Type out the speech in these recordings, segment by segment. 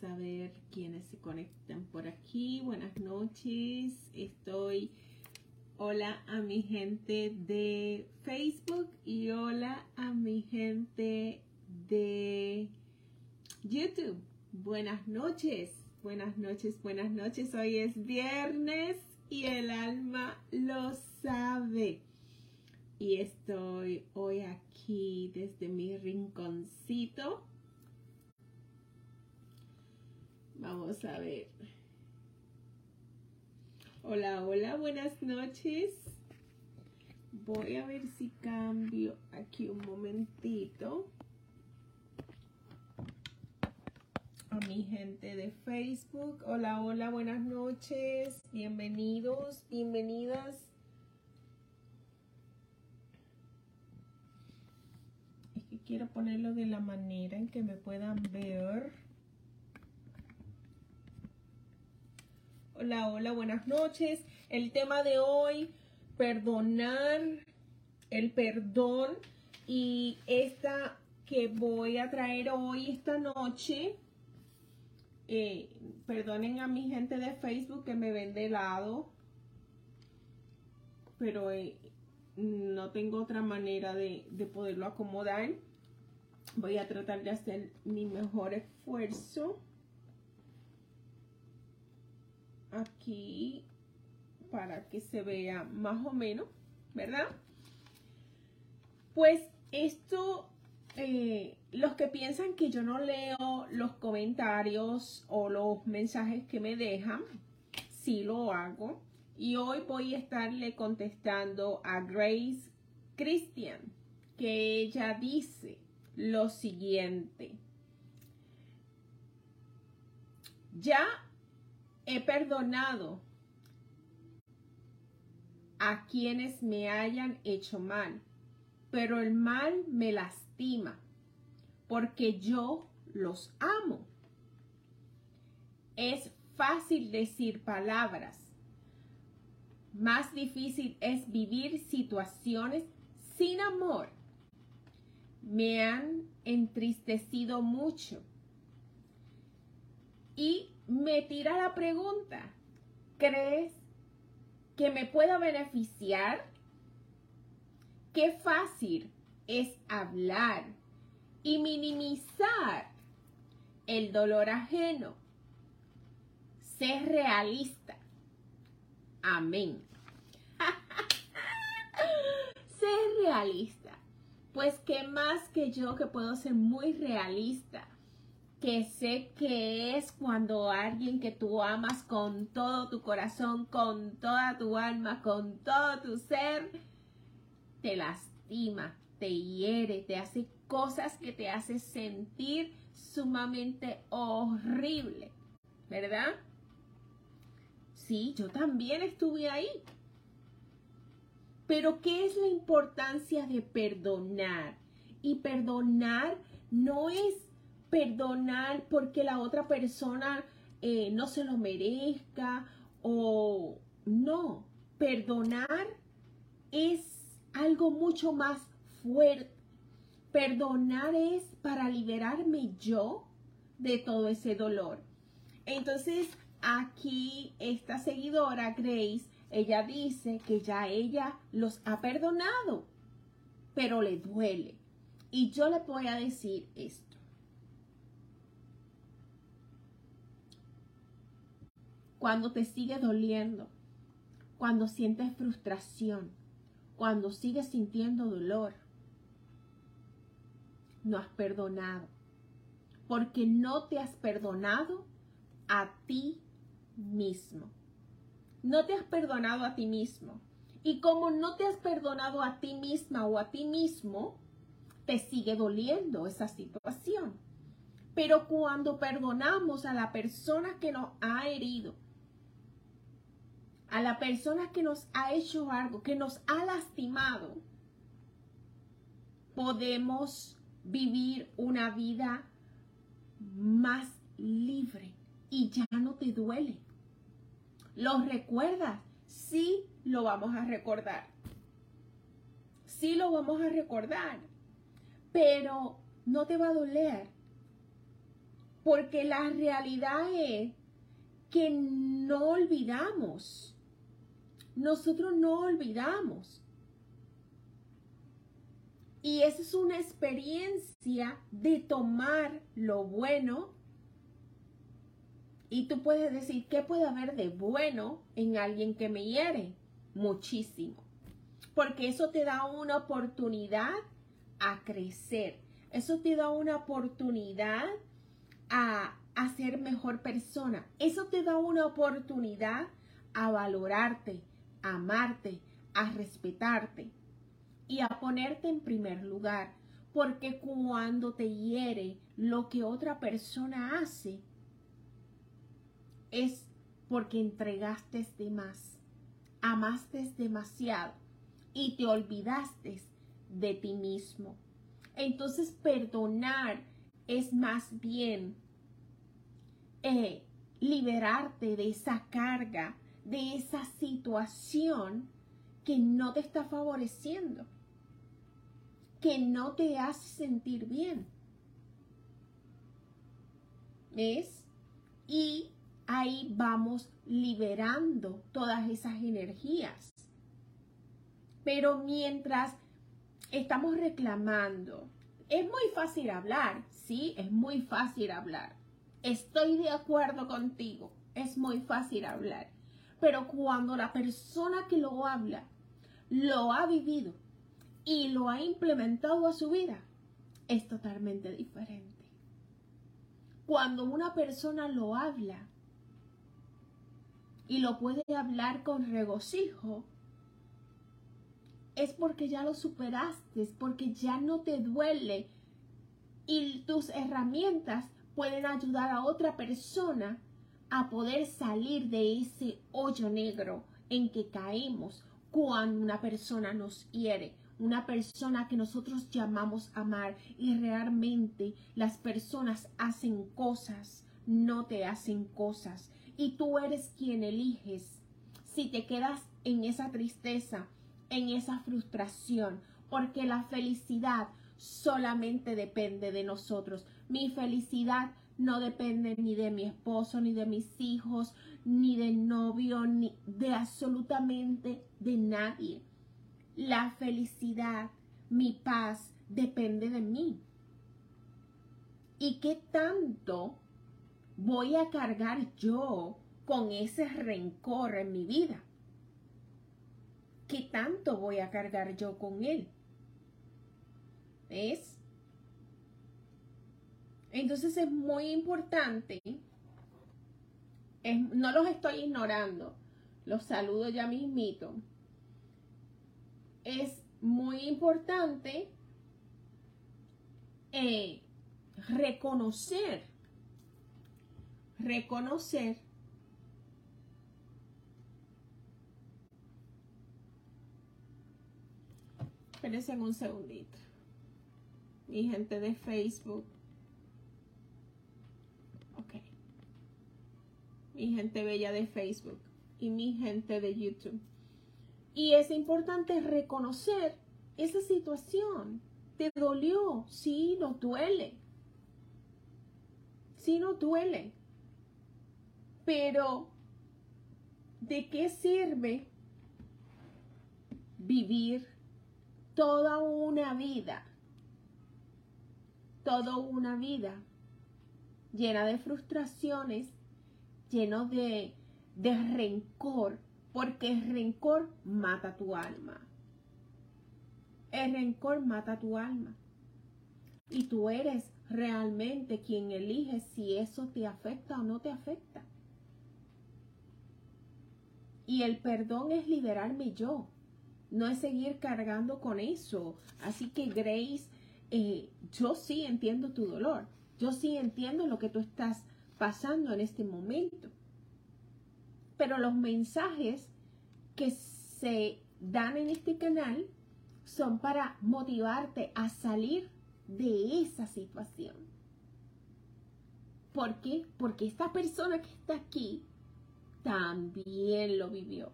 A ver quiénes se conectan por aquí. Buenas noches. Estoy. Hola a mi gente de Facebook y hola a mi gente de YouTube. Buenas noches. Buenas noches, buenas noches. Hoy es viernes y el alma lo sabe. Y estoy hoy aquí desde mi rinconcito Vamos a ver. Hola, hola, buenas noches. Voy a ver si cambio aquí un momentito. A mi gente de Facebook. Hola, hola, buenas noches. Bienvenidos, bienvenidas. Es que quiero ponerlo de la manera en que me puedan ver. Hola, hola, buenas noches. El tema de hoy, perdonar, el perdón. Y esta que voy a traer hoy, esta noche, eh, perdonen a mi gente de Facebook que me ven de lado, pero eh, no tengo otra manera de poderlo acomodar. Voy a tratar de hacer mi mejor esfuerzo aquí para que se vea más o menos, ¿verdad? Pues esto, eh, los que piensan que yo no leo los comentarios o los mensajes que me dejan, sí lo hago. Y hoy voy a estarle contestando a Grace Christian, que ella dice lo siguiente. Ya He perdonado a quienes me hayan hecho mal, pero el mal me lastima porque yo los amo. Es fácil decir palabras, más difícil es vivir situaciones sin amor. Me han entristecido mucho y me tira la pregunta, ¿crees que me puedo beneficiar? Qué fácil es hablar y minimizar el dolor ajeno. Ser realista. Amén. Ser realista. Pues qué más que yo que puedo ser muy realista que sé que es cuando alguien que tú amas con todo tu corazón, con toda tu alma, con todo tu ser, te lastima, te hiere, te hace cosas que te hace sentir sumamente horrible, ¿verdad? Sí, yo también estuve ahí. Pero ¿qué es la importancia de perdonar? Y perdonar no es perdonar porque la otra persona eh, no se lo merezca o no. Perdonar es algo mucho más fuerte. Perdonar es para liberarme yo de todo ese dolor. Entonces, aquí esta seguidora, Grace, ella dice que ya ella los ha perdonado, pero le duele. Y yo le voy a decir esto. Cuando te sigue doliendo, cuando sientes frustración, cuando sigues sintiendo dolor, no has perdonado, porque no te has perdonado a ti mismo. No te has perdonado a ti mismo. Y como no te has perdonado a ti misma o a ti mismo, te sigue doliendo esa situación. Pero cuando perdonamos a la persona que nos ha herido, a la persona que nos ha hecho algo, que nos ha lastimado, podemos vivir una vida más libre y ya no te duele. ¿Lo recuerdas? Sí, lo vamos a recordar. Sí, lo vamos a recordar. Pero no te va a doler. Porque la realidad es que no olvidamos. Nosotros no olvidamos. Y esa es una experiencia de tomar lo bueno. Y tú puedes decir, ¿qué puede haber de bueno en alguien que me hiere? Muchísimo. Porque eso te da una oportunidad a crecer. Eso te da una oportunidad a, a ser mejor persona. Eso te da una oportunidad a valorarte, amarte, a respetarte y a ponerte en primer lugar. Porque cuando te hiere lo que otra persona hace, es porque entregaste de más, amaste demasiado y te olvidaste de ti mismo. Entonces perdonar es más bien eh, liberarte de esa carga, de esa situación que no te está favoreciendo que no te hace sentir bien. ¿Ves? Y ahí vamos liberando todas esas energías. Pero mientras estamos reclamando, es muy fácil hablar, sí, es muy fácil hablar. Estoy de acuerdo contigo, es muy fácil hablar. Pero cuando la persona que lo habla lo ha vivido, y lo ha implementado a su vida, es totalmente diferente. Cuando una persona lo habla y lo puede hablar con regocijo, es porque ya lo superaste, porque ya no te duele y tus herramientas pueden ayudar a otra persona a poder salir de ese hoyo negro en que caemos cuando una persona nos hiere una persona que nosotros llamamos amar y realmente las personas hacen cosas, no te hacen cosas y tú eres quien eliges si te quedas en esa tristeza, en esa frustración, porque la felicidad solamente depende de nosotros. Mi felicidad no depende ni de mi esposo, ni de mis hijos, ni del novio, ni de absolutamente de nadie. La felicidad, mi paz, depende de mí. ¿Y qué tanto voy a cargar yo con ese rencor en mi vida? ¿Qué tanto voy a cargar yo con él? ¿Ves? Entonces es muy importante, no los estoy ignorando, los saludo ya mismito es muy importante eh, reconocer, reconocer Espérense un segundito. Mi gente de Facebook. Ok. Mi gente bella de Facebook. Y mi gente de YouTube. Y es importante reconocer esa situación. ¿Te dolió? Sí, nos duele. Sí, nos duele. Pero, ¿de qué sirve vivir toda una vida? Toda una vida llena de frustraciones, lleno de, de rencor, porque el rencor mata tu alma. El rencor mata tu alma. Y tú eres realmente quien elige si eso te afecta o no te afecta. Y el perdón es liberarme yo, no es seguir cargando con eso. Así que Grace, eh, yo sí entiendo tu dolor, yo sí entiendo lo que tú estás pasando en este momento pero los mensajes que se dan en este canal son para motivarte a salir de esa situación. ¿Por qué? Porque esta persona que está aquí también lo vivió.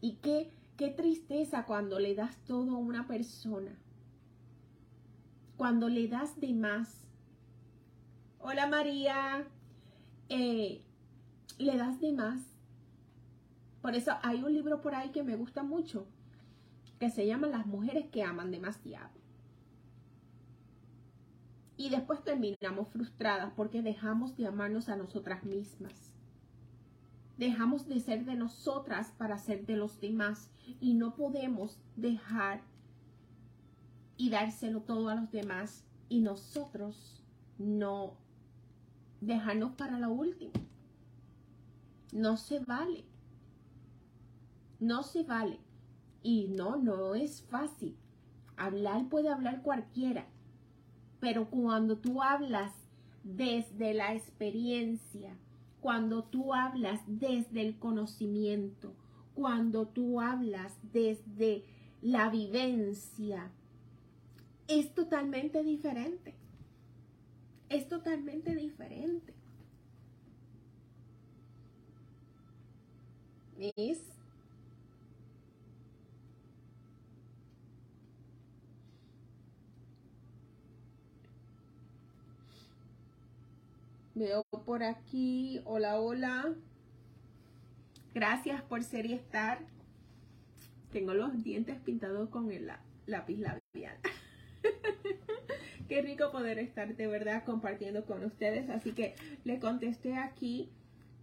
Y qué, qué tristeza cuando le das todo a una persona. Cuando le das de más Hola María. Eh, le das de más. Por eso hay un libro por ahí que me gusta mucho, que se llama Las mujeres que aman demasiado. Y después terminamos frustradas porque dejamos de amarnos a nosotras mismas. Dejamos de ser de nosotras para ser de los demás y no podemos dejar y dárselo todo a los demás y nosotros no dejarnos para lo último. No se vale. No se vale. Y no, no es fácil. Hablar puede hablar cualquiera. Pero cuando tú hablas desde la experiencia, cuando tú hablas desde el conocimiento, cuando tú hablas desde la vivencia, es totalmente diferente. Es totalmente diferente. ¿Ves? Veo por aquí, hola, hola. Gracias por ser y estar. Tengo los dientes pintados con el lápiz labial. Qué rico poder estar de verdad compartiendo con ustedes. Así que le contesté aquí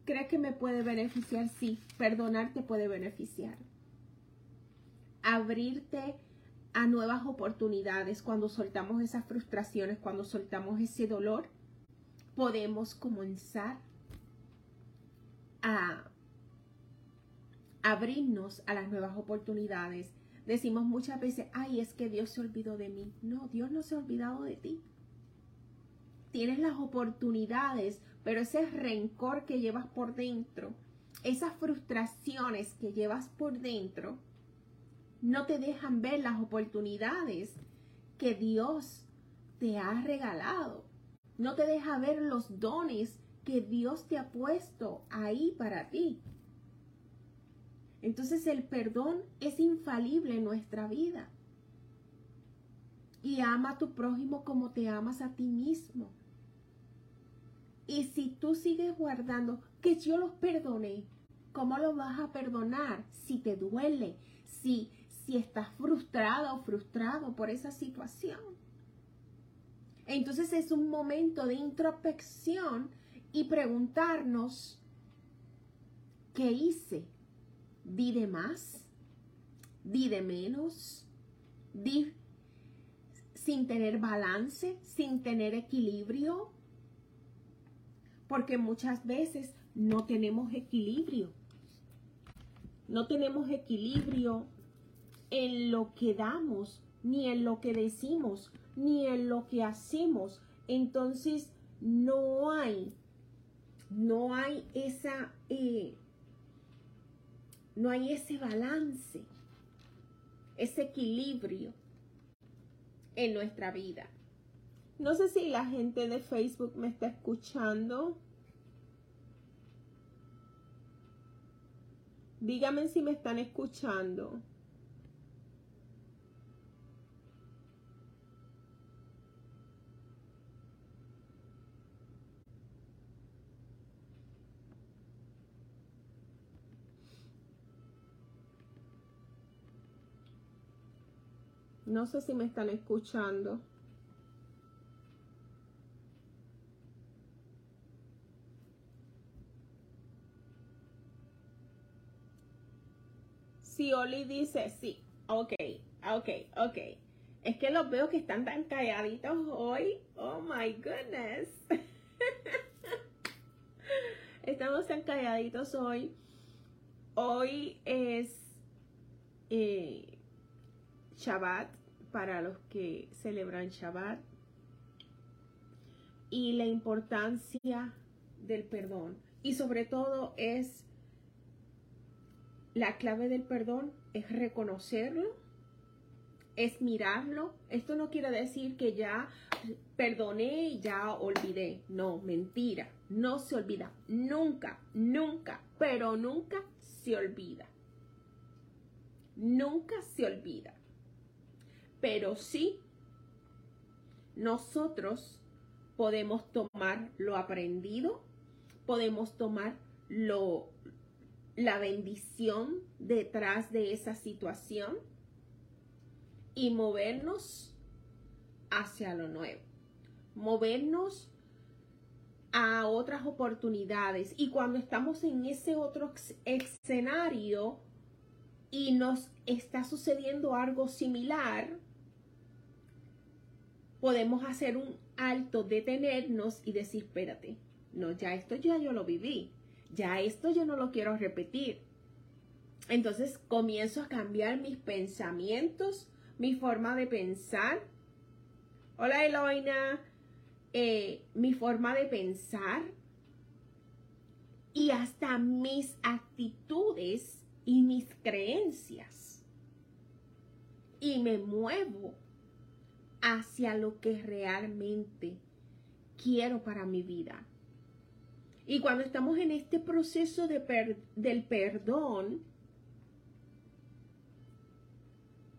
¿Crees que me puede beneficiar? Sí, perdonar te puede beneficiar. Abrirte a nuevas oportunidades cuando soltamos esas frustraciones, cuando soltamos ese dolor, podemos comenzar a abrirnos a las nuevas oportunidades. Decimos muchas veces, ay, es que Dios se olvidó de mí. No, Dios no se ha olvidado de ti. Tienes las oportunidades pero ese rencor que llevas por dentro, esas frustraciones que llevas por dentro, no te dejan ver las oportunidades que Dios te ha regalado. No te deja ver los dones que Dios te ha puesto ahí para ti. Entonces el perdón es infalible en nuestra vida. Y ama a tu prójimo como te amas a ti mismo. Y si tú sigues guardando que yo los perdone, ¿cómo los vas a perdonar si te duele? Si, si estás frustrado o frustrado por esa situación. Entonces es un momento de introspección y preguntarnos, ¿qué hice? ¿Di de más? ¿Di de menos? ¿Di sin tener balance? ¿Sin tener equilibrio? porque muchas veces no tenemos equilibrio. No tenemos equilibrio en lo que damos, ni en lo que decimos, ni en lo que hacemos. Entonces no hay, no hay esa, eh, no hay ese balance, ese equilibrio en nuestra vida. No sé si la gente de Facebook me está escuchando. Díganme si me están escuchando. No sé si me están escuchando. Si Oli dice sí, ok, ok, ok. Es que los veo que están tan calladitos hoy. Oh my goodness. Estamos tan calladitos hoy. Hoy es eh, Shabbat para los que celebran Shabbat. Y la importancia del perdón. Y sobre todo es la clave del perdón es reconocerlo, es mirarlo. Esto no quiere decir que ya perdoné y ya olvidé. No, mentira. No se olvida. Nunca, nunca, pero nunca se olvida. Nunca se olvida. Pero sí, nosotros podemos tomar lo aprendido, podemos tomar lo, la bendición detrás de esa situación y movernos hacia lo nuevo, movernos a otras oportunidades. Y cuando estamos en ese otro escenario y nos está sucediendo algo similar, podemos hacer un alto, detenernos y decir, espérate, no, ya esto ya yo lo viví, ya esto yo no lo quiero repetir. Entonces comienzo a cambiar mis pensamientos, mi forma de pensar. Hola Eloina, eh, mi forma de pensar y hasta mis actitudes y mis creencias. Y me muevo hacia lo que realmente quiero para mi vida. Y cuando estamos en este proceso de del perdón,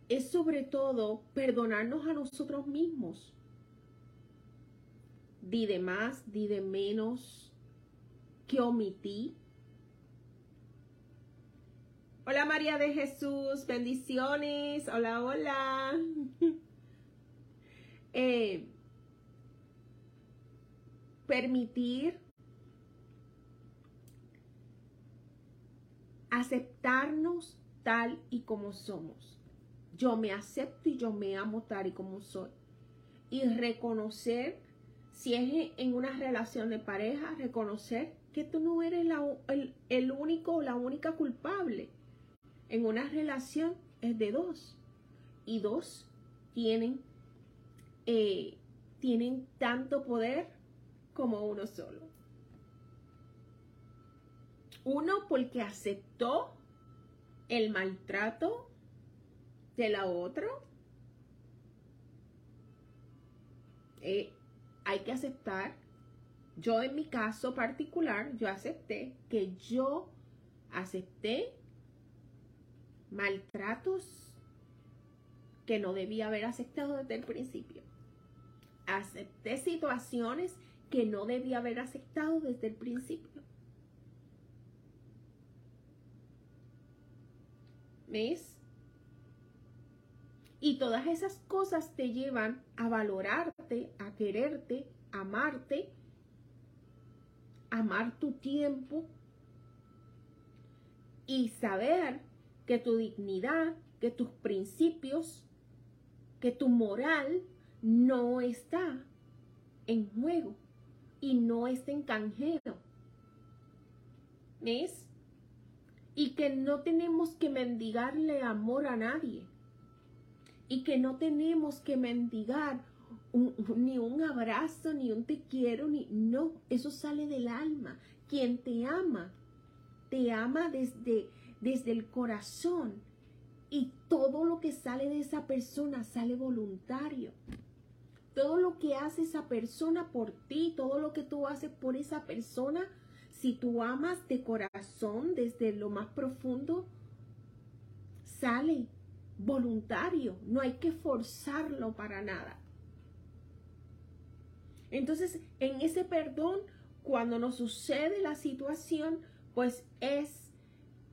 es sobre todo perdonarnos a nosotros mismos. Di de más, di de menos, que omití. Hola María de Jesús, bendiciones. Hola, hola. Eh, permitir aceptarnos tal y como somos. Yo me acepto y yo me amo tal y como soy. Y reconocer, si es en una relación de pareja, reconocer que tú no eres el, único o la única culpable. En una relación es de dos. Y dos tienen, eh, tienen tanto poder como uno solo. Uno porque aceptó el maltrato de la otra. Eh, hay que aceptar. Yo en mi caso particular, yo acepté que yo acepté maltratos que no debía haber aceptado desde el principio. Acepté situaciones que no debía haber aceptado desde el principio. ¿Ves? Y todas esas cosas te llevan a valorarte, a quererte, a amarte, amar tu tiempo y saber que tu dignidad, que tus principios, que tu moral no está en juego y no está en canjero. ¿Ves? y que no tenemos que mendigarle amor a nadie y que no tenemos que mendigar ni un abrazo, ni un te quiero, ni no, eso sale del alma. Quien te ama, te ama desde, desde el corazón y todo lo que sale de esa persona sale voluntario. Todo lo que hace esa persona por ti, todo lo que tú haces por esa persona, si tú amas de corazón desde lo más profundo, sale voluntario, no hay que forzarlo para nada. Entonces, en ese perdón, cuando nos sucede la situación, pues es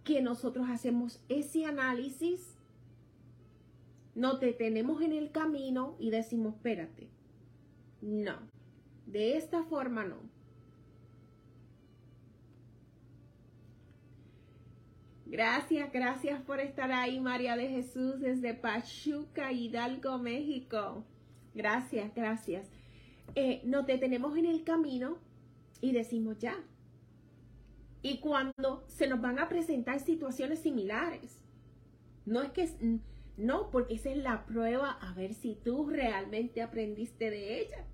que nosotros hacemos ese análisis, nos detenemos en el camino y decimos, espérate, no, de esta forma no. Gracias, gracias por estar ahí, María de Jesús, desde Pachuca, Hidalgo, México. Gracias, gracias. Eh, nos detenemos en el camino y decimos ya. Y cuando se nos van a presentar situaciones similares, no es que, no, porque esa es la prueba a ver si tú realmente aprendiste de ella.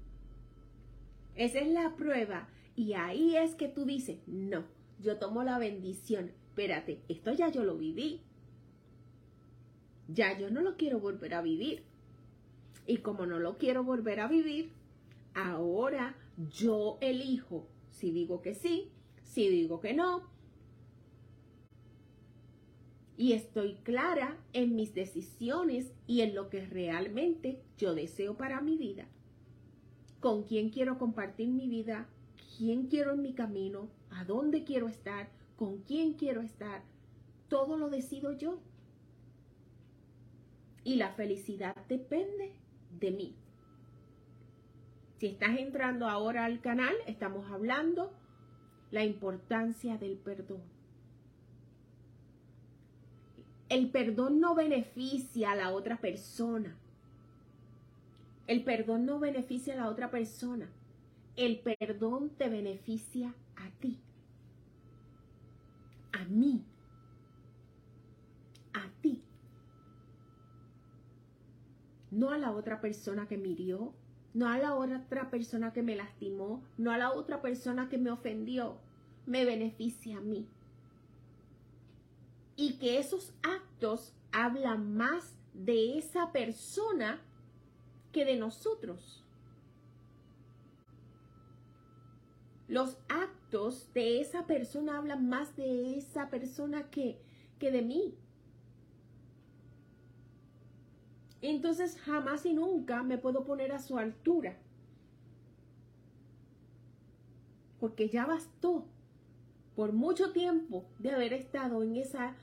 Esa es la prueba. Y ahí es que tú dices, no, yo tomo la bendición espérate, esto ya yo lo viví. Ya yo no lo quiero volver a vivir. Y como no lo quiero volver a vivir, ahora yo elijo si digo que sí, si digo que no. Y estoy clara en mis decisiones y en lo que realmente yo deseo para mi vida. con quién quiero compartir mi vida, quién quiero en mi camino, a dónde quiero estar, con quién quiero estar. Todo lo decido yo. Y la felicidad depende de mí. Si estás entrando ahora al canal, estamos hablando la importancia del perdón. El perdón no beneficia a la otra persona. El perdón no beneficia a la otra persona. El perdón te beneficia a ti. A mí. A ti. No a la otra persona que me hirió, no a la otra persona que me lastimó, no a la otra persona que me ofendió. Me beneficia a mí. Y que esos actos hablan más de esa persona que de nosotros. Los actos de esa persona hablan más de esa persona que, que de mí. Entonces jamás y nunca me puedo poner a su altura. Porque ya bastó por mucho tiempo de haber estado en esa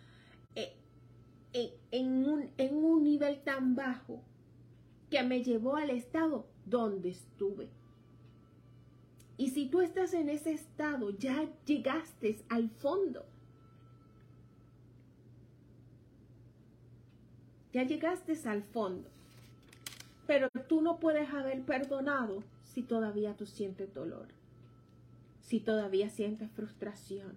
eh, en, un, en un nivel tan bajo que me llevó al estado donde estuve. Y si tú estás en ese estado, ya llegaste al fondo. Ya llegaste al fondo. Pero tú no puedes haber perdonado si todavía tú sientes dolor. Si todavía sientes frustración.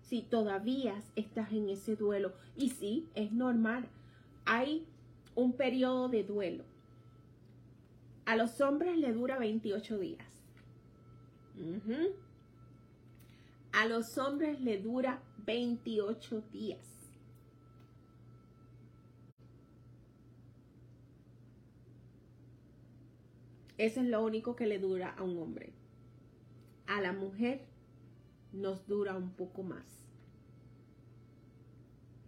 Si todavía estás en ese duelo. Y sí, es normal. Hay un periodo de duelo a los hombres le dura 28 días. A los hombres le dura 28 días. Eso es lo único que le dura a un hombre. A la mujer nos dura un poco más.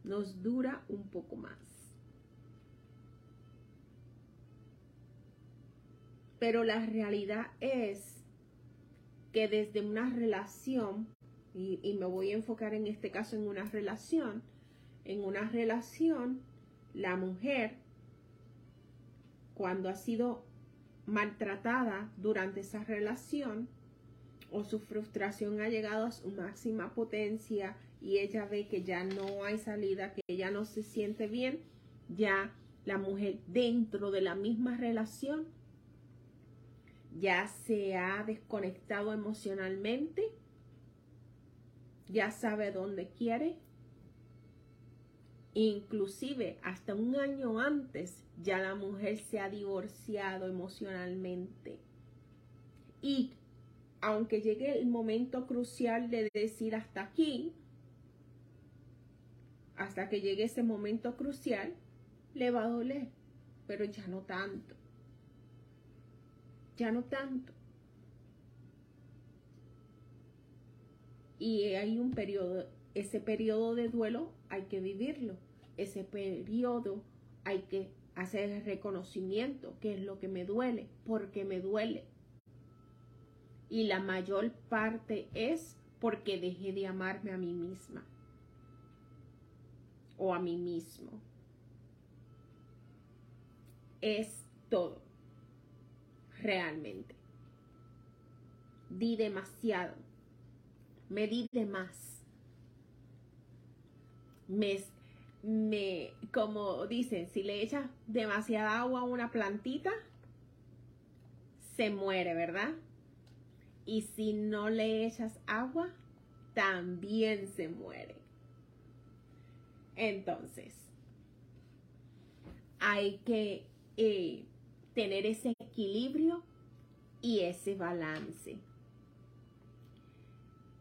Nos dura un poco más. Pero la realidad es que desde una relación, y, me voy a enfocar en este caso en una relación, en una relación, la mujer, cuando ha sido maltratada durante esa relación, o su frustración ha llegado a su máxima potencia y ella ve que ya no hay salida, que ella no se siente bien, ya la mujer dentro de la misma relación ya se ha desconectado emocionalmente, ya sabe dónde quiere, inclusive hasta un año antes ya la mujer se ha divorciado emocionalmente. Y aunque llegue el momento crucial de decir hasta aquí, hasta que llegue ese momento crucial, le va a doler, pero ya no tanto ya no tanto. Y hay un periodo, ese periodo de duelo hay que vivirlo, ese periodo hay que hacer el reconocimiento, que es lo que me duele, porque me duele. Y la mayor parte es porque dejé de amarme a mí misma o a mí mismo. Es todo realmente. Di demasiado. Me di de más. Me, me, como dicen, si le echas demasiada agua a una plantita, se muere, ¿verdad? Y si no le echas agua, también se muere. Entonces, hay que eh, tener ese equilibrio y ese balance.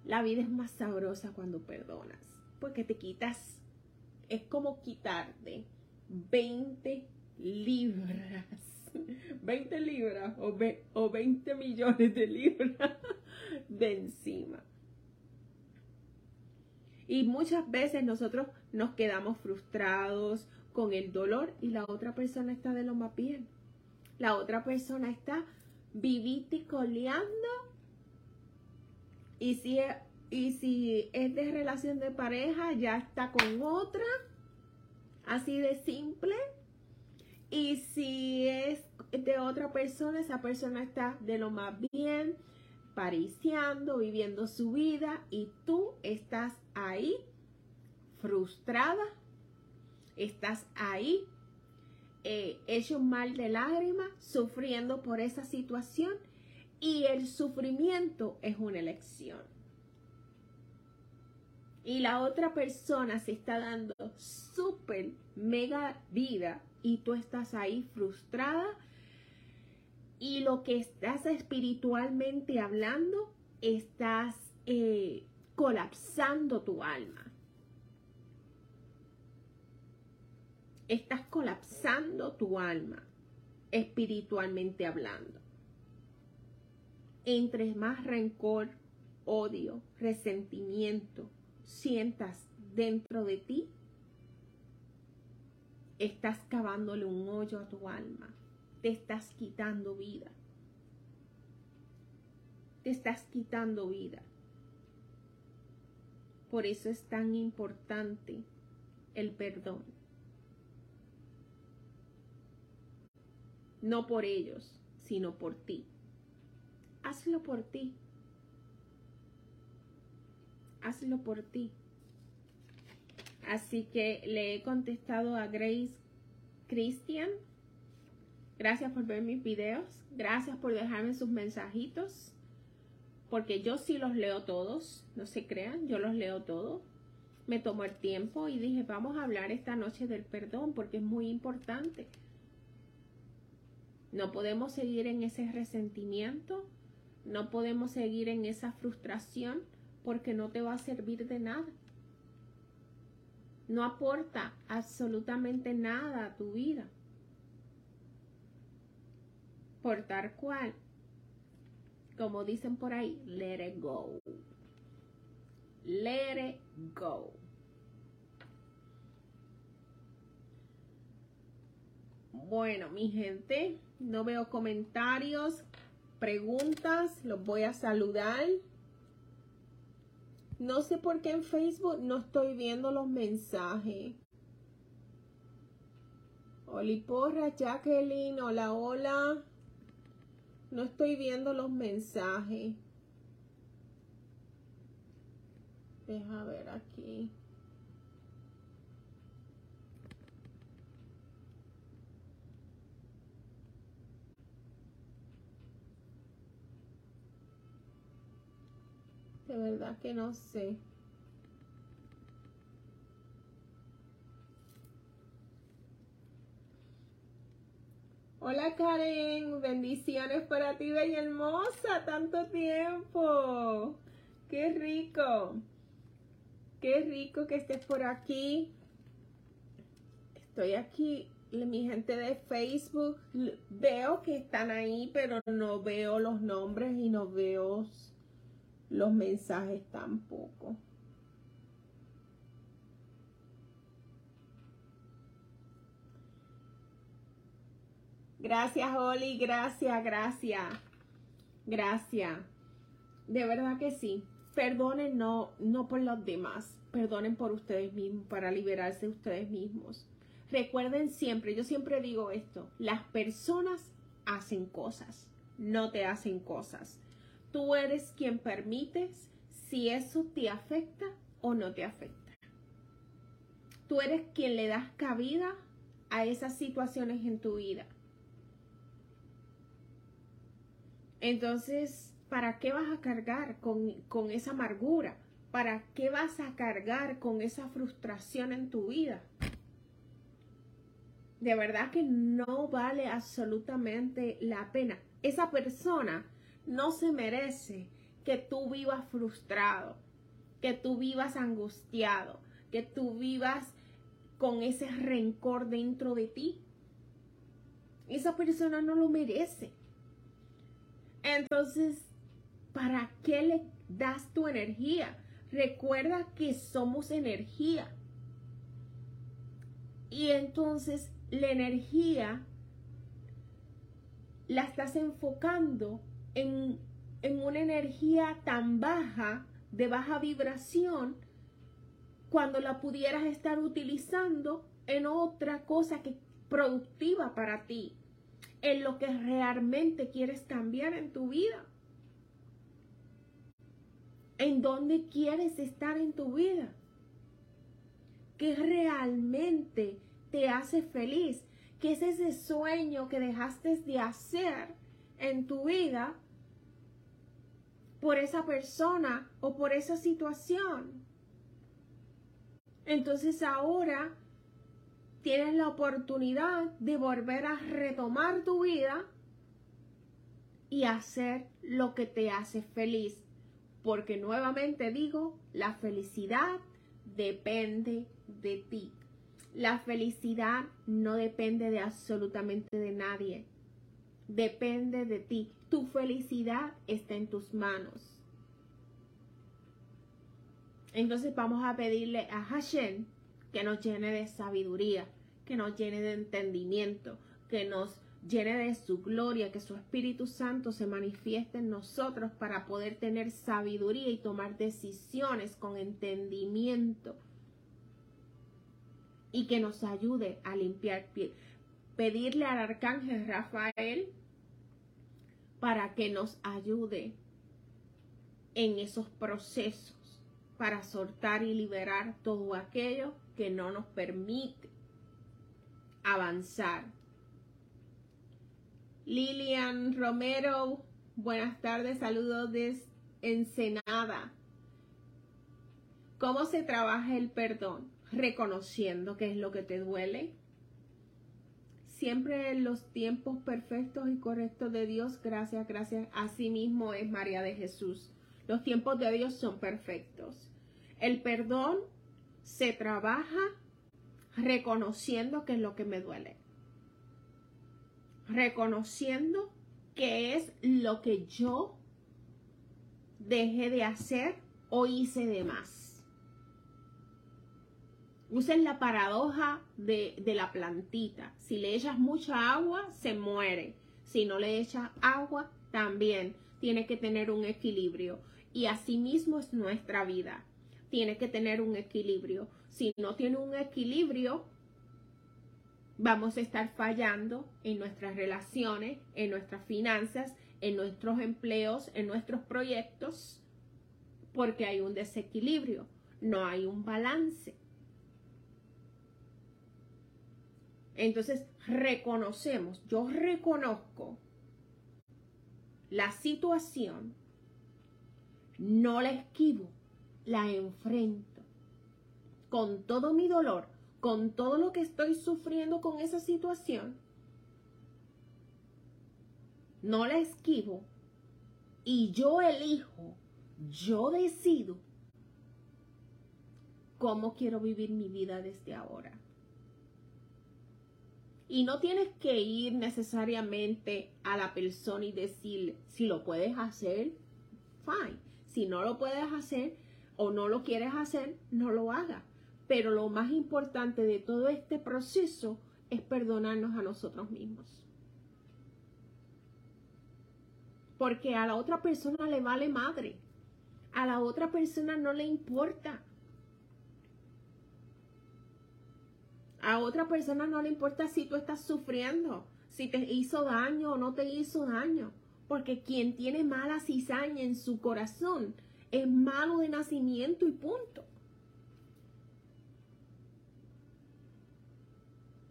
La vida es más sabrosa cuando perdonas, porque te quitas, es como quitarte 20 libras, 20 libras o, o 20 millones de libras de encima. Y muchas veces nosotros nos quedamos frustrados con el dolor y la otra persona está de lo más bien. La otra persona está viviste coleando. Y si, y si es de relación de pareja, ya está con otra. Así de simple. Y si es de otra persona, esa persona está de lo más bien, pariciando, viviendo su vida y tú estás ahí frustrada, estás ahí eh, hecho un mal de lágrimas, sufriendo por esa situación y el sufrimiento es una elección. Y la otra persona se está dando súper mega vida y tú estás ahí frustrada y lo que estás espiritualmente hablando, estás eh, colapsando tu alma. Estás colapsando tu alma espiritualmente hablando. Entre más rencor, odio, resentimiento sientas dentro de ti, estás cavándole un hoyo a tu alma te estás quitando vida. Te estás quitando vida. Por eso es tan importante el perdón. No por ellos, sino por ti. Hazlo por ti. Hazlo por ti. Así que le he contestado a Grace Christian Gracias por ver mis videos. Gracias por dejarme sus mensajitos. Porque yo sí los leo todos. No se crean, yo los leo todos. Me tomó el tiempo y dije, vamos a hablar esta noche del perdón porque es muy importante. No podemos seguir en ese resentimiento. No podemos seguir en esa frustración porque no te va a servir de nada. No aporta absolutamente nada a tu vida por tal cual, como dicen por ahí, let it go. Let it go. Bueno, mi gente, no veo comentarios, preguntas, los voy a saludar. No sé por qué en Facebook no estoy viendo los mensajes. Oliporra, Jacqueline, hola, hola. No estoy viendo los mensajes. Deja ver aquí. Verdad que no sé. Hola Karen, bendiciones para ti, bella hermosa, tanto tiempo. Qué rico, qué rico que estés por aquí. Estoy aquí, mi gente de Facebook, veo que están ahí, pero no veo los nombres y no veo los mensajes tampoco. Gracias, Oli, gracias, gracias. Gracias. De verdad que sí. Perdonen no, no por los demás, perdonen por ustedes mismos, para liberarse de ustedes mismos. Recuerden siempre, yo siempre digo esto, las personas hacen cosas, no te hacen cosas. Tú eres quien permites si eso te afecta o no te afecta. Tú eres quien le das cabida a esas situaciones en tu vida. Entonces, ¿para qué vas a cargar con, esa amargura? ¿Para qué vas a cargar con esa frustración en tu vida? De verdad que no vale absolutamente la pena. Esa persona no se merece que tú vivas frustrado, que tú vivas angustiado, que tú vivas con ese rencor dentro de ti. Esa persona no lo merece. Entonces, ¿para qué le das tu energía? Recuerda que somos energía. Y entonces la energía la estás enfocando en, en una energía tan baja, de baja vibración, cuando la pudieras estar utilizando en otra cosa que productiva para ti, en lo que realmente quieres cambiar en tu vida. ¿En dónde quieres estar en tu vida? ¿Qué realmente te hace feliz? ¿Qué es ese sueño que dejaste de hacer en tu vida por esa persona o por esa situación? Entonces ahora tienes la oportunidad de volver a retomar tu vida y hacer lo que te hace feliz. Porque nuevamente digo, la felicidad depende de ti. La felicidad no depende de absolutamente de nadie. Depende de ti. Tu felicidad está en tus manos. Entonces vamos a pedirle a Hashem que nos llene de sabiduría, que nos llene de entendimiento, que nos llene de su gloria, que su Espíritu Santo se manifieste en nosotros para poder tener sabiduría y tomar decisiones con entendimiento y que nos ayude a limpiar piel. Pedirle al arcángel Rafael para que nos ayude en esos procesos para soltar y liberar todo aquello que no nos permite avanzar. Lilian Romero, buenas tardes, saludos desde Ensenada. ¿Cómo se trabaja el perdón? Reconociendo qué es lo que te duele. Siempre en los tiempos perfectos y correctos de Dios, gracias, gracias. Así mismo es María de Jesús. Los tiempos de Dios son perfectos. El perdón se trabaja reconociendo qué es lo que me duele. Reconociendo qué es lo que yo dejé de hacer o hice de más. Usen la paradoja de, de, la plantita. Si le echas mucha agua, se muere. Si no le echas agua, también tiene que tener un equilibrio. Y asimismo es nuestra vida. Tiene que tener un equilibrio. Si no tiene un equilibrio, vamos a estar fallando en nuestras relaciones, en nuestras finanzas, en nuestros empleos, en nuestros proyectos, porque hay un desequilibrio, no hay un balance. Entonces, reconocemos, yo reconozco la situación, no la esquivo, la enfrento con todo mi dolor, con todo lo que estoy sufriendo con esa situación, no la esquivo y yo elijo, yo decido cómo quiero vivir mi vida desde ahora. Y no tienes que ir necesariamente a la persona y decirle, si lo puedes hacer, fine. Si no lo puedes hacer o no lo quieres hacer, no lo hagas. Pero lo más importante de todo este proceso es perdonarnos a nosotros mismos. Porque a la otra persona le vale madre. A la otra persona no le importa. A otra persona no le importa si tú estás sufriendo, si te hizo daño o no te hizo daño. Porque quien tiene mala cizaña en su corazón es malo de nacimiento y punto.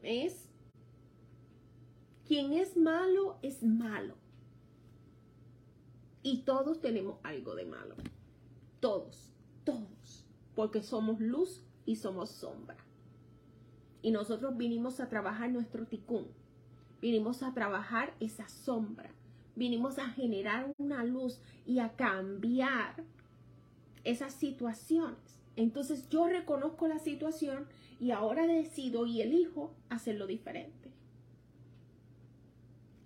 es, quien es malo es malo. Y todos tenemos algo de malo. Todos, todos. Porque somos luz y somos sombra. Y nosotros vinimos a trabajar nuestro ticún. Vinimos a trabajar esa sombra. Vinimos a generar una luz y a cambiar esas situaciones. Entonces yo reconozco la situación y ahora decido y elijo hacerlo diferente.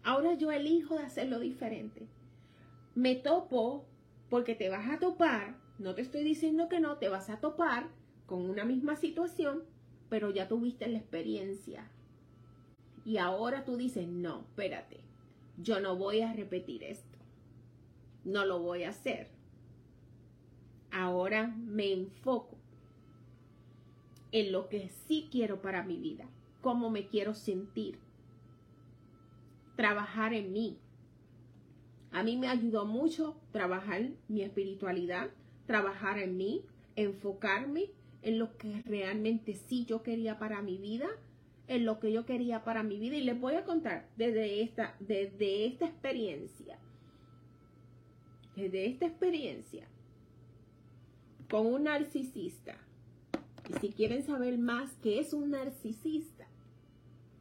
Ahora yo elijo de hacerlo diferente. Me topo porque te vas a topar, no te estoy diciendo que no, te vas a topar con una misma situación, pero ya tuviste la experiencia. Y ahora tú dices, no, espérate, yo no voy a repetir esto. No lo voy a hacer. Ahora me enfoco en lo que sí quiero para mi vida, cómo me quiero sentir, trabajar en mí. A mí me ayudó mucho trabajar mi espiritualidad, trabajar en mí, enfocarme en lo que realmente sí yo quería para mi vida, en lo que yo quería para mi vida. Y les voy a contar desde esta, desde esta experiencia, desde esta experiencia con un narcisista. Y si quieren saber más qué es un narcisista,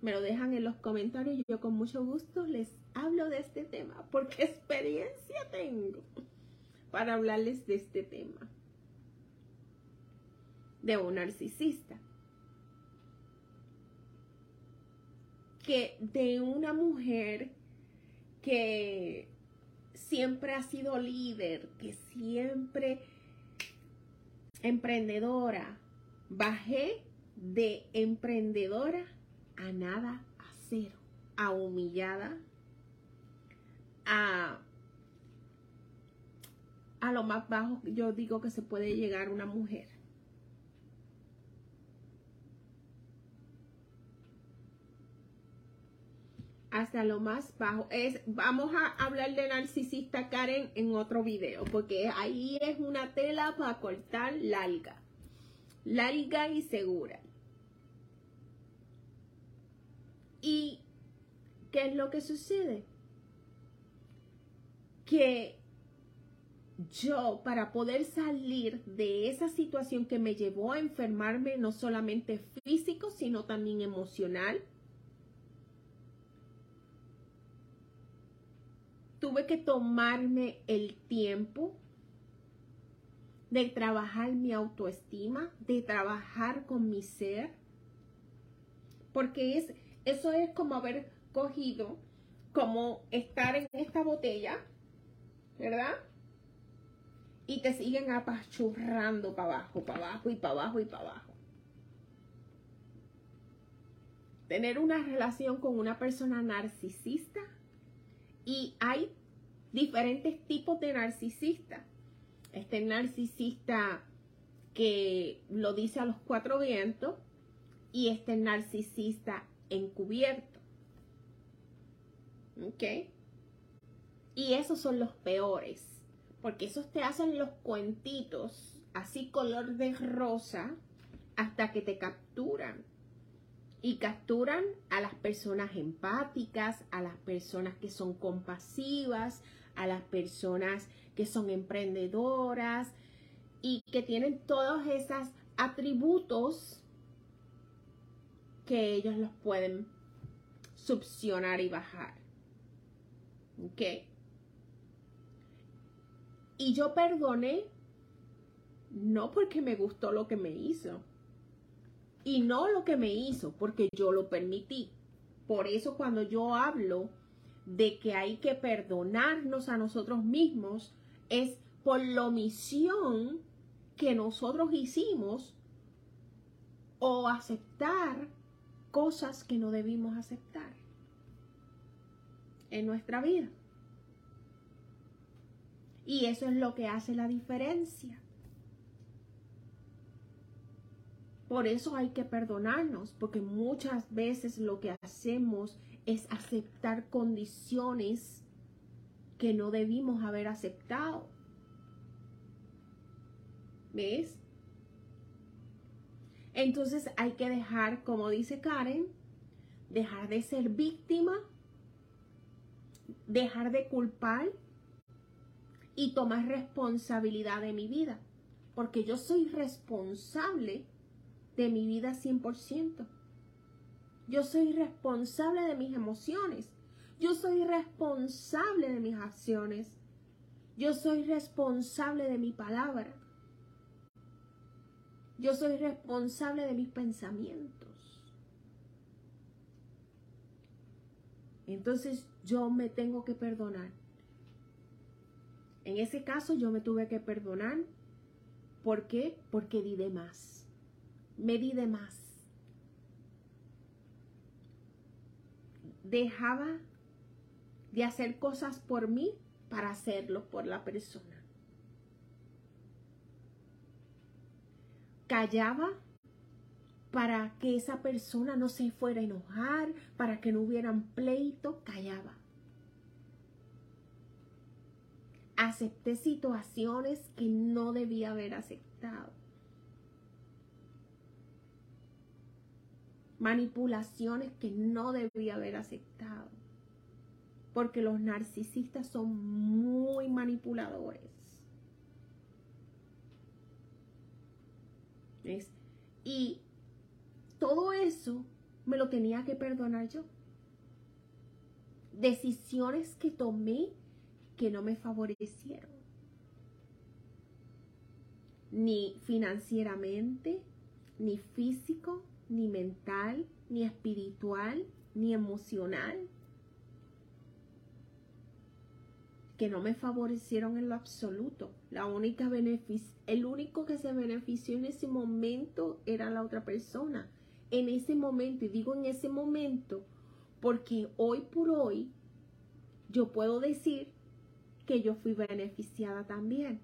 me lo dejan en los comentarios y yo con mucho gusto les hablo de este tema, porque experiencia tengo para hablarles de este tema de un narcisista. Que de una mujer que siempre ha sido líder, que siempre emprendedora, bajé de emprendedora a nada, a cero, a humillada, a, a lo más bajo yo digo que se puede llegar una mujer. Hasta lo más bajo. Es, vamos a hablar de narcisista Karen en otro video, porque ahí es una tela para cortar larga. Larga y segura. ¿Y qué es lo que sucede? Que yo, para poder salir de esa situación que me llevó a enfermarme, no solamente físico, sino también emocional, tuve que tomarme el tiempo de trabajar mi autoestima, de trabajar con mi ser, porque es, eso es como haber cogido, como estar en esta botella, ¿verdad? Y te siguen apachurrando para abajo, para abajo y para abajo y para abajo. Tener una relación con una persona narcisista y hay diferentes tipos de narcisistas. Este narcisista que lo dice a los cuatro vientos y este narcisista encubierto. ¿Ok? Y esos son los peores, porque esos te hacen los cuentitos así color de rosa hasta que te capturan y capturan a las personas empáticas, a las personas que son compasivas, a las personas que son emprendedoras y que tienen todos esos atributos que ellos los pueden subcionar y bajar. ¿Ok? Y yo perdoné no porque me gustó lo que me hizo, y no lo que me hizo, porque yo lo permití. Por eso cuando yo hablo de que hay que perdonarnos a nosotros mismos, es por la omisión que nosotros hicimos o aceptar cosas que no debimos aceptar en nuestra vida. Y eso es lo que hace la diferencia. Por eso hay que perdonarnos, porque muchas veces lo que hacemos es aceptar condiciones que no debimos haber aceptado. ¿Ves? Entonces hay que dejar, como dice Karen, dejar de ser víctima, dejar de culpar y tomar responsabilidad de mi vida. Porque yo soy responsable de mi vida 100%. Yo soy responsable de mis emociones. Yo soy responsable de mis acciones. Yo soy responsable de mi palabra. Yo soy responsable de mis pensamientos. Entonces yo me tengo que perdonar. En ese caso yo me tuve que perdonar. ¿Por qué? Porque di de más me di de más. Dejaba de hacer cosas por mí para hacerlo por la persona. Callaba para que esa persona no se fuera a enojar, para que no hubieran pleito, callaba. Acepté situaciones que no debía haber aceptado. Manipulaciones que no debía haber aceptado. Porque los narcisistas son muy manipuladores. Y todo eso me lo tenía que perdonar yo. Decisiones que tomé que no me favorecieron. Ni financieramente, ni físico, ni mental, ni espiritual, ni emocional. que no me favorecieron en lo absoluto. La única el único que se benefició en ese momento era la otra persona en ese momento, y digo en ese momento, porque hoy por hoy yo puedo decir que yo fui beneficiada también.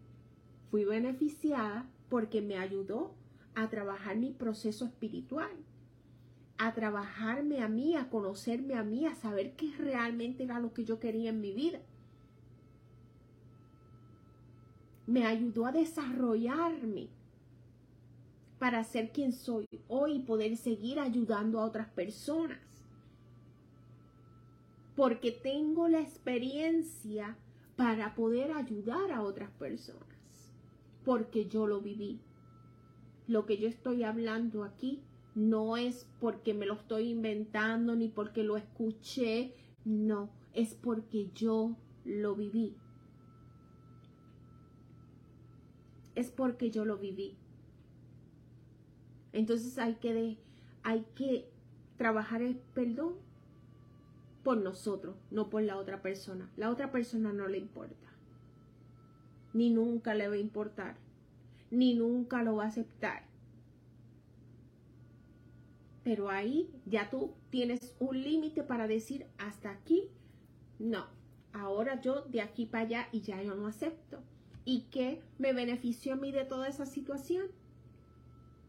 Fui beneficiada porque me ayudó a trabajar mi proceso espiritual, a trabajarme a mí, a conocerme a mí, a saber qué realmente era lo que yo quería en mi vida. Me ayudó a desarrollarme para ser quien soy hoy y poder seguir ayudando a otras personas. Porque tengo la experiencia para poder ayudar a otras personas. Porque yo lo viví. Lo que yo estoy hablando aquí no es porque me lo estoy inventando ni porque lo escuché. No, es porque yo lo viví. Es porque yo lo viví. Entonces hay que, hay que trabajar el perdón por nosotros, no por la otra persona. La otra persona no le importa. Ni nunca le va a importar. Ni nunca lo va a aceptar. Pero ahí ya tú tienes un límite para decir hasta aquí, no. Ahora yo de aquí para allá y ya yo no acepto. ¿Y qué me benefició a mí de toda esa situación?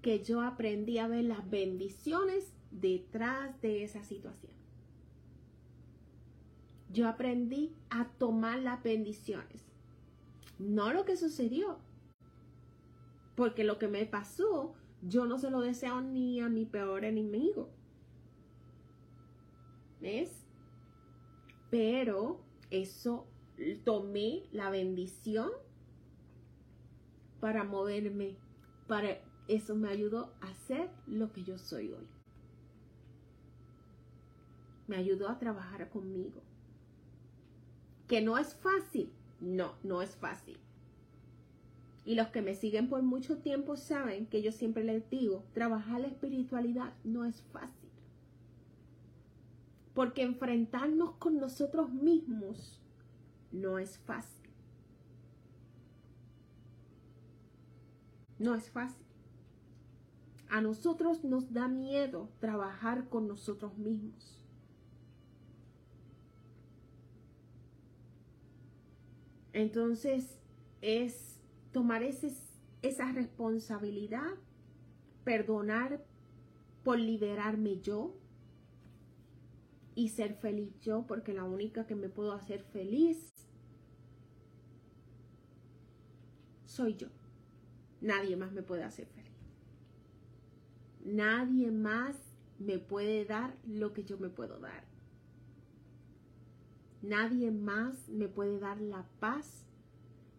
que yo aprendí a ver las bendiciones detrás de esa situación. Yo aprendí a tomar las bendiciones, no lo que sucedió, porque lo que me pasó yo no se lo deseo ni a mi peor enemigo. ¿Ves? Pero eso tomé la bendición para moverme, para eso me ayudó a ser lo que yo soy hoy. Me ayudó a trabajar conmigo. Que no es fácil. No, no es fácil. Y los que me siguen por mucho tiempo saben que yo siempre les digo, trabajar la espiritualidad no es fácil. Porque enfrentarnos con nosotros mismos no es fácil. No es fácil. A nosotros nos da miedo trabajar con nosotros mismos. Entonces es tomar esa responsabilidad, perdonar por liberarme yo y ser feliz yo, porque la única que me puedo hacer feliz soy yo. Nadie más me puede hacer feliz. Nadie más me puede dar lo que yo me puedo dar. Nadie más me puede dar la paz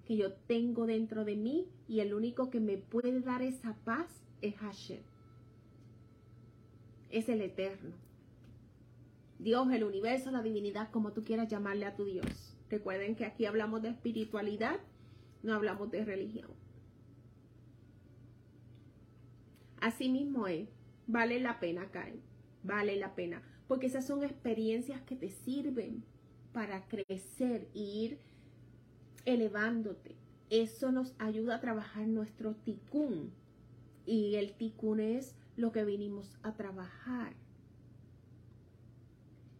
que yo tengo dentro de mí y el único que me puede dar esa paz es Hashem. Es el eterno. Dios, el universo, la divinidad, como tú quieras llamarle a tu Dios. Recuerden que aquí hablamos de espiritualidad, no hablamos de religión. Así mismo es, vale la pena caer, vale la pena, porque esas son experiencias que te sirven para crecer e ir elevándote. Eso nos ayuda a trabajar nuestro ticún. Y el ticún es lo que vinimos a trabajar.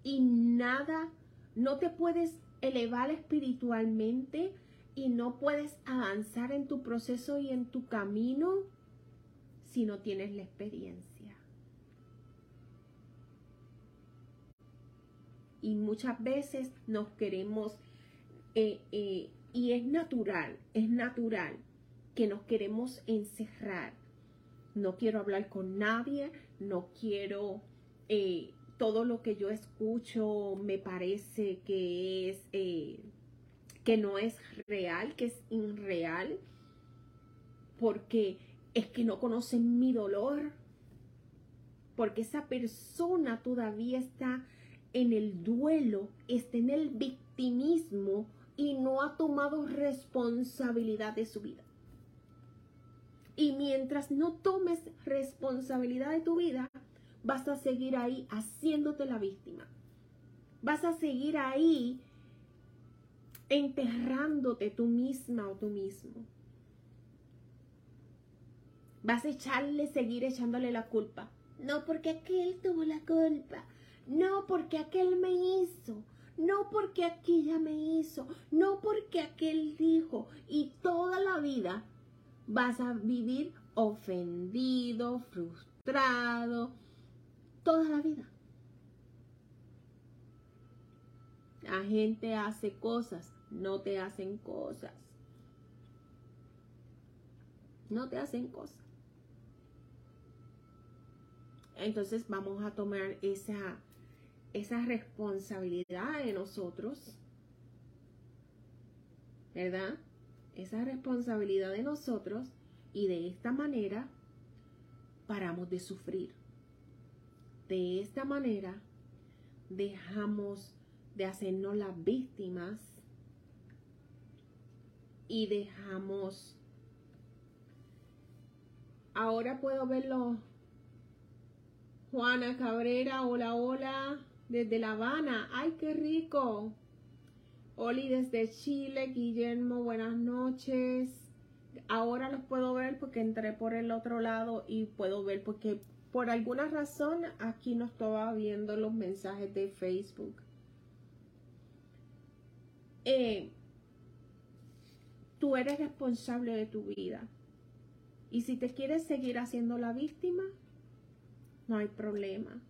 Y nada No te puedes elevar espiritualmente y no puedes avanzar en tu proceso y en tu camino si no tienes la experiencia. Y muchas veces nos queremos, eh, eh, y es natural, es natural que nos queremos encerrar. No quiero hablar con nadie, no quiero, eh, todo lo que yo escucho me parece que es que no es real, que es irreal, porque es que no conocen mi dolor, porque esa persona todavía está en el duelo, está en el victimismo y no ha tomado responsabilidad de su vida. Y mientras no tomes responsabilidad de tu vida, vas a seguir ahí haciéndote la víctima. Vas a seguir ahí enterrándote tú misma o tú mismo. Vas a echarle, seguir echándole la culpa. No porque aquel tuvo la culpa. No porque aquel me hizo. No porque aquella me hizo. No porque aquel dijo. Y toda la vida vas a vivir ofendido, frustrado. Toda la vida. La gente hace cosas no te hacen cosas. No te hacen cosas. Entonces vamos a tomar esa, esa responsabilidad de nosotros. ¿Verdad? Esa responsabilidad de nosotros y de esta manera paramos de sufrir. De esta manera dejamos de hacernos las víctimas y dejamos. Ahora puedo verlo. Juana Cabrera, hola, hola, desde La Habana. ¡Ay, qué rico! Oli desde Chile, Guillermo, buenas noches. Ahora los puedo ver porque entré por el otro lado y puedo ver porque por alguna razón aquí no estaba viendo los mensajes de Facebook. Eh, Tú eres responsable de tu vida. Y si te quieres seguir haciendo la víctima, no hay problema.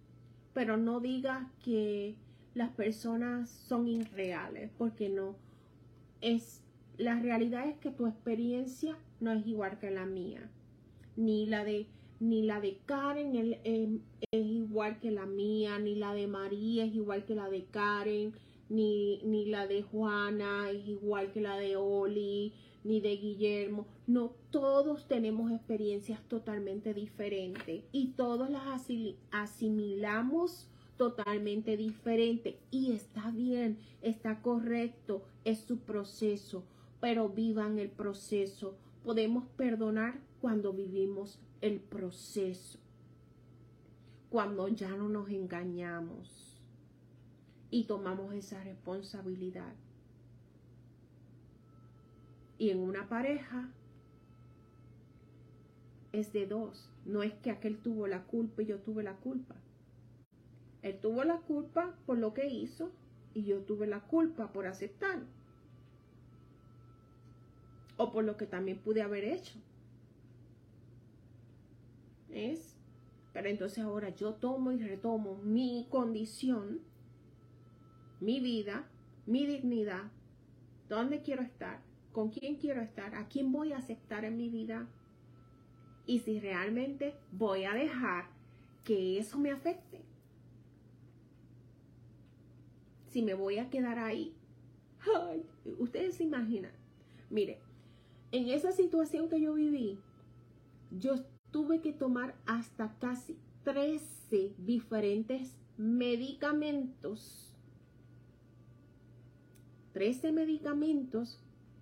Pero no digas que las personas son irreales, porque no. Es, la realidad es que tu experiencia no es igual que la mía. Ni la de, ni la de Karen es, es igual que la mía, ni la de María es igual que la de Karen ni, ni la de Juana es igual que la de Oli, ni de Guillermo. No, todos tenemos experiencias totalmente diferentes y todos las asimilamos totalmente diferente y está bien, está correcto, es su proceso, pero vivan el proceso. Podemos perdonar cuando vivimos el proceso, cuando ya no nos engañamos y tomamos esa responsabilidad. Y en una pareja es de dos. No es que aquel tuvo la culpa y yo tuve la culpa. Él tuvo la culpa por lo que hizo y yo tuve la culpa por aceptar. O por lo que también pude haber hecho. ¿Es? Pero entonces ahora yo tomo y retomo mi condición mi vida, mi dignidad, dónde quiero estar, con quién quiero estar, a quién voy a aceptar en mi vida y si realmente voy a dejar que eso me afecte. Si me voy a quedar ahí. Ustedes se imaginan. Mire, en esa situación que yo viví, yo tuve que tomar hasta casi 13 diferentes medicamentos 13 medicamentos.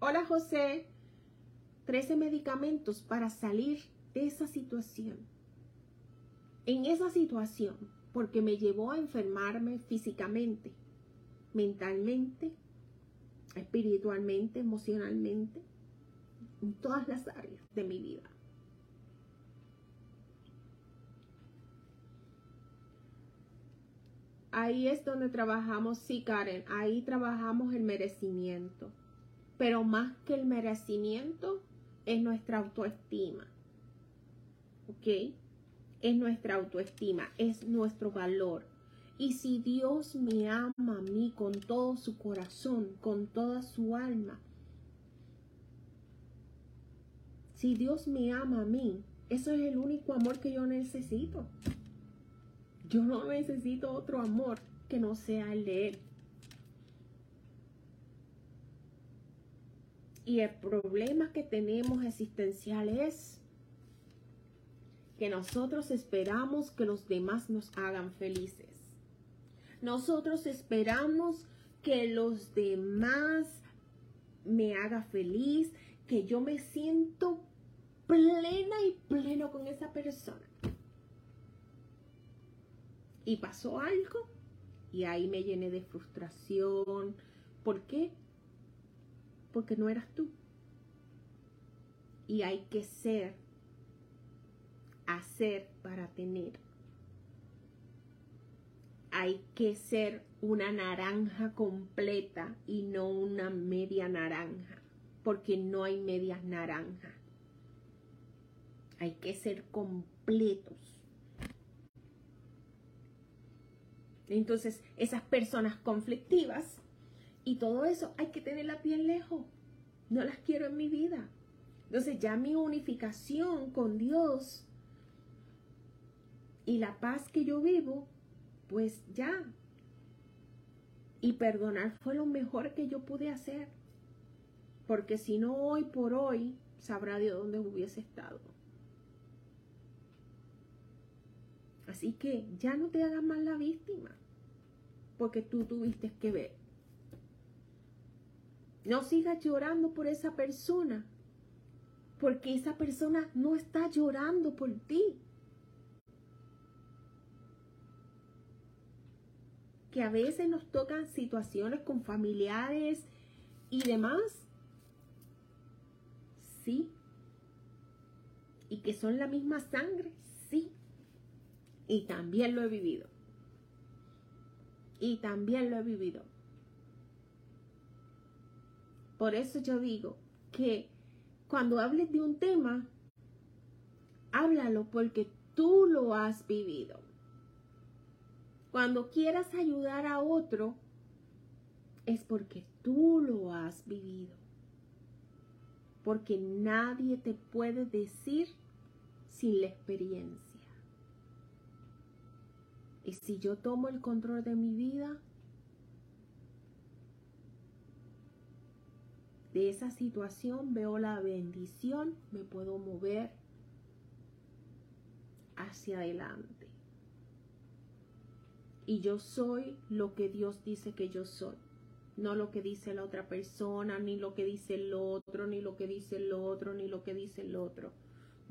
Hola José. 13 medicamentos para salir de esa situación. En esa situación, porque me llevó a enfermarme físicamente, mentalmente, espiritualmente, emocionalmente, en todas las áreas de mi vida. Ahí es donde trabajamos, sí, Karen, ahí trabajamos el merecimiento. Pero más que el merecimiento es nuestra autoestima. ¿Ok? Es nuestra autoestima, es nuestro valor. Y si Dios me ama a mí con todo su corazón, con toda su alma, si Dios me ama a mí, eso es el único amor que yo necesito. Yo no necesito otro amor que no sea el de Él. Y el problema que tenemos existencial es que nosotros esperamos que los demás nos hagan felices. Nosotros esperamos que los demás me hagan feliz, que yo me siento plena y pleno con esa persona. Y pasó algo y ahí me llené de frustración. ¿Por qué? Porque no eras tú. Y hay que ser, hacer para tener. Hay que ser una naranja completa y no una media naranja, porque no hay medias naranjas. Hay que ser completos. Entonces, esas personas conflictivas y todo eso, hay que tenerlas bien lejos. No las quiero en mi vida. Entonces, ya mi unificación con Dios y la paz que yo vivo, pues ya. Y perdonar fue lo mejor que yo pude hacer. Porque si no hoy por hoy, sabrá de dónde hubiese estado. Así que ya no te hagas más la víctima, porque tú tuviste que ver. No sigas llorando por esa persona, porque esa persona no está llorando por ti. Que a veces nos tocan situaciones con familiares y demás. Sí. Y que son la misma sangre. Sí. Y también lo he vivido. Y también lo he vivido. Por eso yo digo que cuando hables de un tema, háblalo porque tú lo has vivido. Cuando quieras ayudar a otro, es porque tú lo has vivido. Porque nadie te puede decir sin la experiencia. Y si yo tomo el control de mi vida, de esa situación veo la bendición, me puedo mover hacia adelante. Y yo soy lo que Dios dice que yo soy. No lo que dice la otra persona, ni lo que dice el otro, ni lo que dice el otro, ni lo que dice el otro.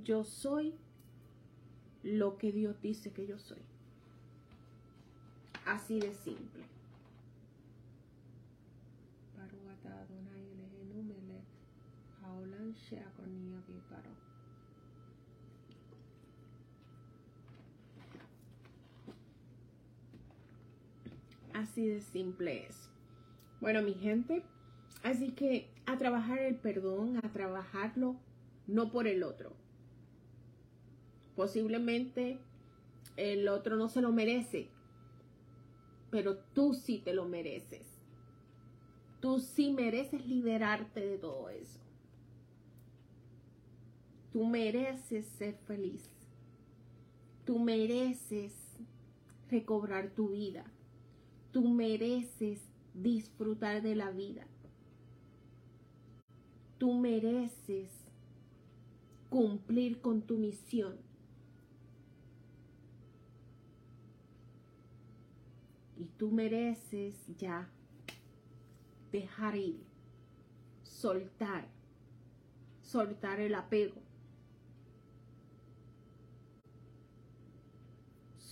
Yo soy lo que Dios dice que yo soy. Así de simple. Así de simple es. Bueno, mi gente, así que a trabajar el perdón, a trabajarlo no por el otro. Posiblemente el otro no se lo merece, pero tú sí te lo mereces. Tú sí mereces liberarte de todo eso. Tú mereces ser feliz. Tú mereces recobrar tu vida. Tú mereces disfrutar de la vida. Tú mereces cumplir con tu misión. Y tú mereces ya dejar ir, soltar, soltar el apego,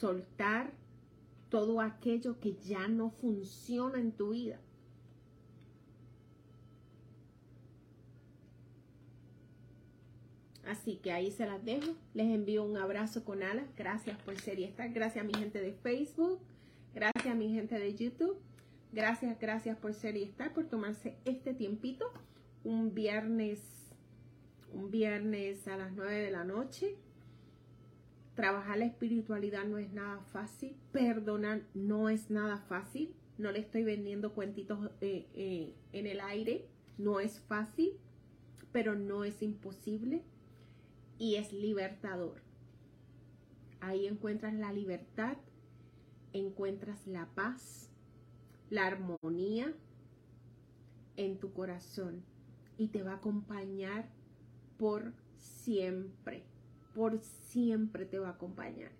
soltar todo aquello que ya no funciona en tu vida. Así que ahí se las dejo. Les envío un abrazo con alas. Gracias por ser y estar. Gracias a mi gente de Facebook. Gracias mi gente de YouTube. Gracias, gracias por ser y estar, por tomarse este tiempito. Un viernes, un viernes a las 9 de la noche. Trabajar la espiritualidad no es nada fácil. Perdonar no es nada fácil. No le estoy vendiendo cuentitos eh, eh, en el aire. No es fácil, pero no es imposible. Y es libertador. Ahí encuentras la libertad, encuentras la paz, la armonía en tu corazón y te va a acompañar por siempre, por siempre te va a acompañar.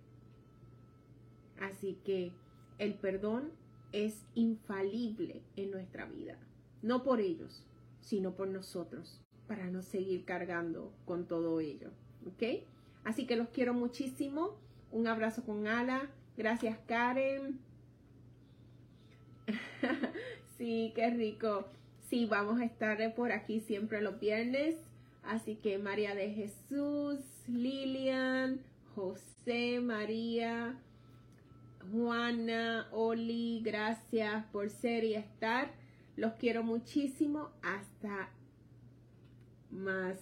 Así que el perdón es infalible en nuestra vida, no por ellos, sino por nosotros, para no seguir cargando con todo ello, ¿ok? Así que los quiero muchísimo. Un abrazo con Ala. Gracias, Karen. sí, qué rico. Sí, vamos a estar por aquí siempre los viernes. Así que María de Jesús, Lilian, José, María, Juana, Oli, gracias por ser y estar. Los quiero muchísimo. Hasta más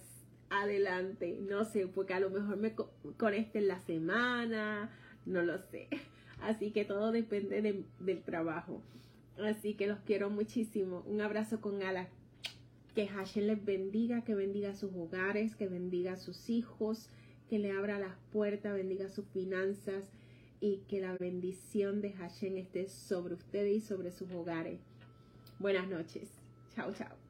adelante. No sé, porque a lo mejor me conecte en la semana, no lo sé. Así que todo depende del trabajo. Así que los quiero muchísimo. Un abrazo con ala. Que Hashem les bendiga, que bendiga sus hogares, que bendiga a sus hijos, que le abra las puertas, bendiga sus finanzas y que la bendición de Hashem esté sobre ustedes y sobre sus hogares. Buenas noches. Chao, chao.